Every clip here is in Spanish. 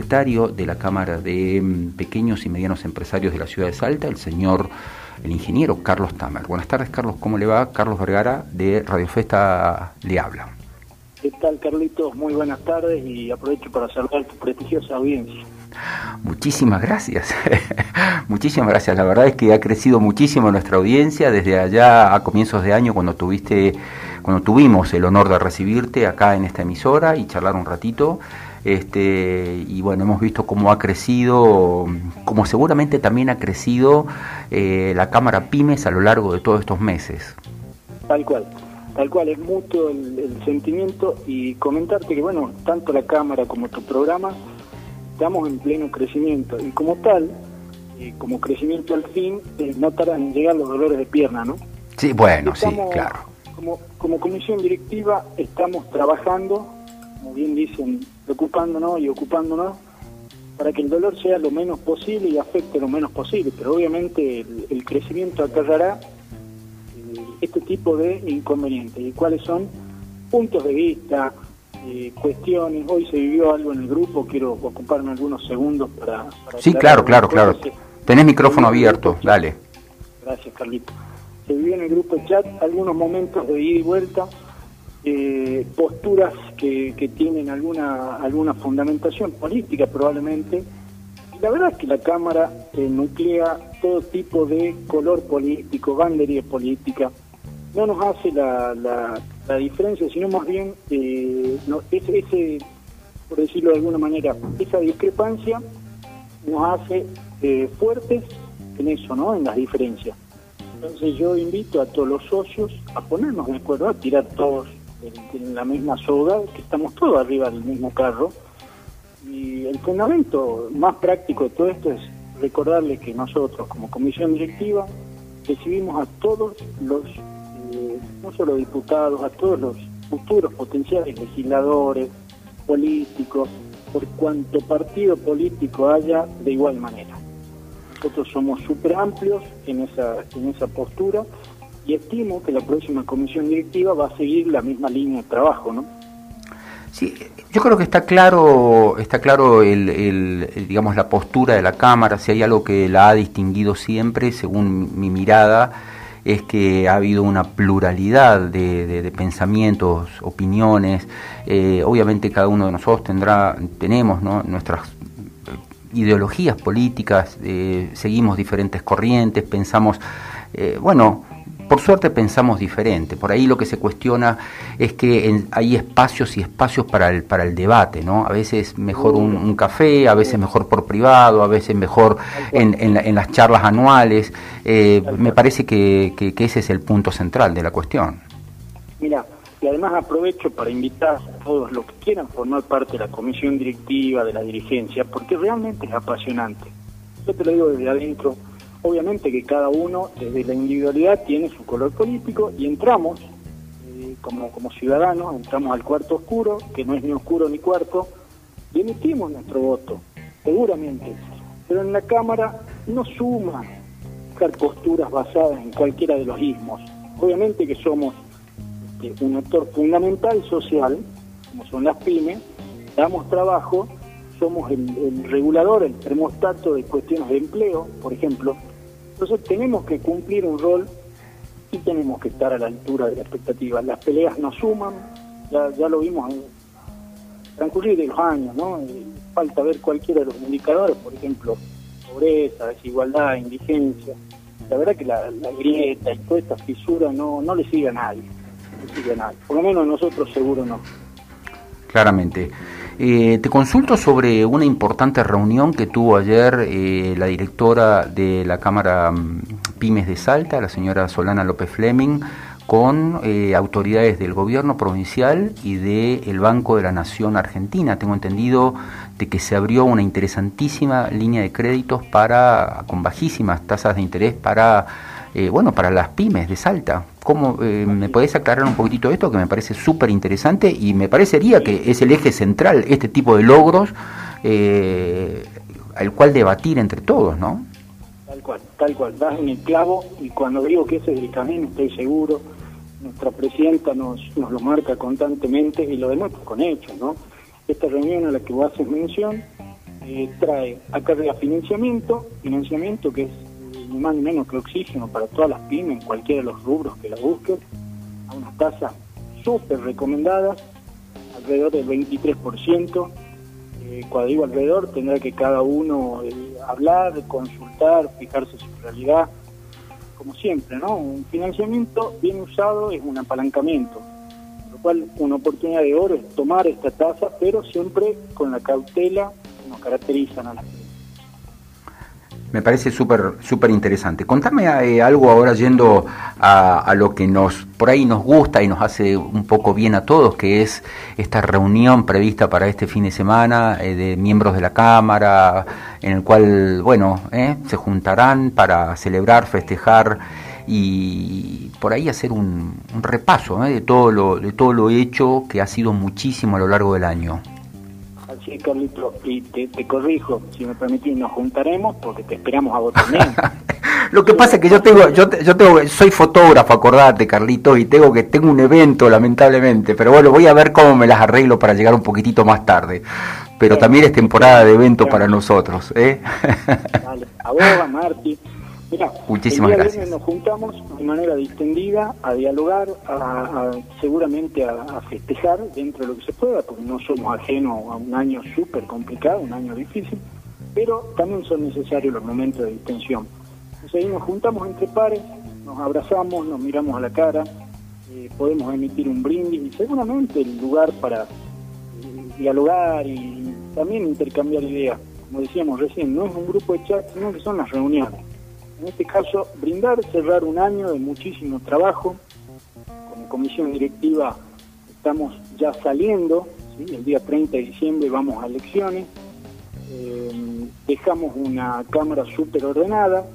secretario de la Cámara de mm, Pequeños y Medianos Empresarios de la ciudad de Salta, el señor, el ingeniero Carlos Tamer. Buenas tardes, Carlos, ¿cómo le va? Carlos Vergara de Radio Festa le habla. ¿Qué tal, Carlitos? Muy buenas tardes y aprovecho para saludar tu prestigiosa audiencia. Muchísimas gracias, muchísimas gracias. La verdad es que ha crecido muchísimo nuestra audiencia desde allá a comienzos de año cuando tuviste, cuando tuvimos el honor de recibirte acá en esta emisora y charlar un ratito. Este, y bueno, hemos visto cómo ha crecido, como seguramente también ha crecido eh, la Cámara Pymes a lo largo de todos estos meses. Tal cual, tal cual, es mutuo el, el sentimiento y comentarte que bueno, tanto la Cámara como tu programa estamos en pleno crecimiento y como tal, eh, como crecimiento al fin, eh, no tardan en llegar los dolores de pierna, ¿no? Sí, bueno, sí, claro. Como, como comisión directiva estamos trabajando, como bien dicen, preocupándonos y ocupándonos para que el dolor sea lo menos posible y afecte lo menos posible, pero obviamente el, crecimiento acarrará eh, este tipo de inconvenientes. ¿Y cuáles son? Puntos de vista, eh, cuestiones. Hoy se vivió algo en el grupo, quiero ocuparme algunos segundos para... sí, claro, claro, claro. Tenés micrófono abierto, dale. Gracias, Carlito. Se vivió en el grupo chat algunos momentos de ida y vuelta, eh, posturas que, que, tienen alguna, alguna fundamentación política probablemente. la verdad es que la Cámara eh, nuclea todo tipo de color político, bandería política. No nos hace la, la la diferencia, sino más bien eh, no, ese, ese, por decirlo de alguna manera, esa discrepancia nos hace eh, fuertes en eso, ¿no? En las diferencias. Entonces yo invito a todos los socios a ponernos de acuerdo, a tirar todos en, la misma soga, que estamos todos arriba del mismo carro. Y el fundamento más práctico de todo esto es recordarles que nosotros como comisión directiva recibimos a todos los no solo diputados, a todos los futuros potenciales legisladores, políticos, por cuanto partido político haya, de igual manera. Nosotros somos súper amplios en esa, en esa postura y estimo que la próxima comisión directiva va a seguir la misma línea de trabajo, ¿no? Sí, yo creo que está claro, está claro el, digamos la postura de la cámara. Si hay algo que la ha distinguido siempre, según mi mirada, es que ha habido una pluralidad de, pensamientos, opiniones. Eh, obviamente cada uno de nosotros tendrá, tenemos nuestras eh, ideologías políticas, eh, seguimos diferentes corrientes, pensamos, bueno, por suerte pensamos diferente. Por ahí lo que se cuestiona es que hay espacios y espacios para el, para el debate, ¿no? A veces mejor un, café, a veces mejor por privado, a veces mejor en, en, las charlas anuales. Eh, me parece que, que, ese es el punto central de la cuestión. Mira, y además aprovecho para invitar a todos los que quieran formar parte de la comisión directiva, de la dirigencia, porque realmente es apasionante. Yo te lo digo desde adentro Obviamente que cada uno desde la individualidad tiene su color político y entramos eh, como, como ciudadanos, entramos al cuarto oscuro, que no es ni oscuro ni cuarto, y emitimos nuestro voto, seguramente. Pero en la Cámara no suma buscar posturas basadas en cualquiera de los ismos. Obviamente que somos este, un actor fundamental social, como son las pymes, damos trabajo, somos el, el regulador, el termostato de cuestiones de empleo, por ejemplo, entonces tenemos que cumplir un rol y tenemos que estar a la altura de la expectativa. Las peleas nos suman, ya, lo vimos en transcurrir de los años, ¿no? falta ver cualquiera de los indicadores, por ejemplo, pobreza, desigualdad, indigencia. La verdad que la, grieta y toda esta fisura no, no le sigue a nadie, no le sigue a nadie. Por lo menos nosotros seguro no. Claramente. Eh, te consulto sobre una importante reunión que tuvo ayer eh, la directora de la Cámara mm, Pymes de Salta, la señora Solana López Fleming, con eh, autoridades del gobierno provincial y del Banco de la Nación Argentina. Tengo entendido de que se abrió una interesantísima línea de créditos para con bajísimas tasas de interés para eh, bueno, para las pymes de Salta. ¿Cómo, eh, ¿Me podés aclarar un poquitito esto que me parece súper interesante y me parecería que es el eje central, este tipo de logros, eh, al cual debatir entre todos, ¿no? Tal cual, tal cual, das en el clavo y cuando digo que ese es el camino estoy seguro, nuestra presidenta nos, nos lo marca constantemente y lo demuestra con hechos, ¿no? Esta reunión a la que vos haces mención eh, trae carga financiamiento, financiamiento que es ni más ni menos que oxígeno para todas las pymes en cualquiera de los rubros que la busquen, a unas tasas súper recomendadas, alrededor del 23%. Eh, cuando digo alrededor, tendrá que cada uno eh, hablar, consultar, fijarse su realidad, como siempre, ¿no? Un financiamiento bien usado es un apalancamiento, lo cual una oportunidad de oro es tomar esta tasa, pero siempre con la cautela que nos caracterizan a las me parece súper súper interesante. Contame eh, algo ahora yendo a, lo que nos por ahí nos gusta y nos hace un poco bien a todos, que es esta reunión prevista para este fin de semana eh, de miembros de la Cámara, en el cual, bueno, eh, se juntarán para celebrar, festejar y por ahí hacer un, un repaso de todo lo de todo lo hecho que ha sido muchísimo a lo largo del año. Sí, Carlito, y te, corrijo, si me permitís, nos juntaremos porque te esperamos a vos también. Lo que pasa es que yo tengo, yo, yo tengo, soy fotógrafo, acordate, Carlito, y tengo que tengo un evento, lamentablemente, pero bueno, voy a ver cómo me las arreglo para llegar un poquitito más tarde. Pero también es temporada de evento para nosotros, ¿eh? Dale, a vos, a Marti. Mira, Muchísimas gracias. nos juntamos de manera distendida a dialogar, a, seguramente a, festejar dentro de lo que se pueda, porque no somos ajenos a un año súper complicado, un año difícil, pero también son necesarios los momentos de distensión. Entonces ahí nos juntamos entre pares, nos abrazamos, nos miramos a la cara, eh, podemos emitir un brindis y seguramente el lugar para eh, dialogar y también intercambiar ideas. Como decíamos recién, no es un grupo de chat, sino que son las reuniones en este caso, brindar, cerrar un año de muchísimo trabajo. Con la comisión directiva estamos ya saliendo, el día 30 de diciembre vamos a elecciones. Eh, dejamos una Cámara súper ordenada,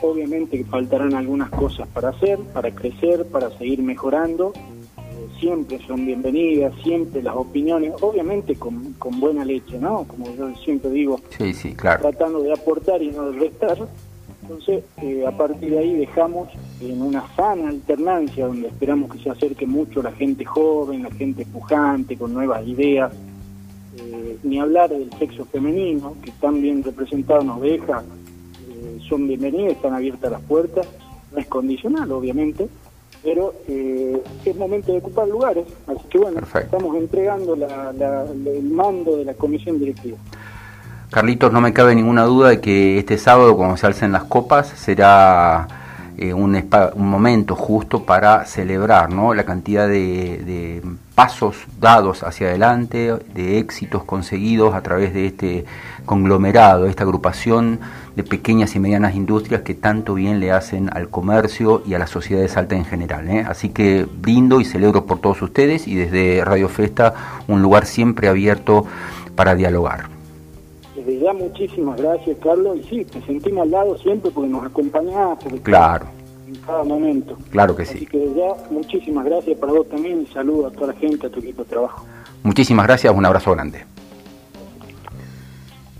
obviamente que faltarán algunas cosas para hacer, para crecer, para seguir mejorando. Eh, siempre son bienvenidas, siempre las opiniones, obviamente con, con buena leche, ¿no? Como yo siempre digo, sí, sí, claro. tratando de aportar y no de restar entonces, eh, a partir de ahí dejamos en una sana alternancia donde esperamos que se acerque mucho la gente joven, la gente pujante, con nuevas ideas, eh, ni hablar del sexo femenino, que tan bien representado nos deja, eh, son bienvenidos, están abiertas las puertas, no es condicional, obviamente, pero es momento de ocupar lugares, así que bueno, estamos entregando el mando de la comisión directiva. Carlitos, no me cabe ninguna duda de que este sábado, cuando se alcen las copas, será eh, un, momento justo para celebrar ¿no? la cantidad de, pasos dados hacia adelante, de éxitos conseguidos a través de este conglomerado, esta agrupación de pequeñas y medianas industrias que tanto bien le hacen al comercio y a la sociedad de Salta en general. ¿eh? Así que brindo y celebro por todos ustedes y desde Radio Festa un lugar siempre abierto para dialogar desde ya muchísimas gracias, Carlos. Y sí, te sentimos al lado siempre porque nos acompañás. claro. En cada momento. Claro que sí. Así que desde ya muchísimas gracias para vos también y saludo a toda la gente, a tu equipo de trabajo. Muchísimas gracias, un abrazo grande.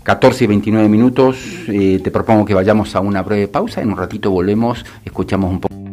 14 y 29 minutos, eh, te propongo que vayamos a una breve pausa, en un ratito volvemos, escuchamos un poco.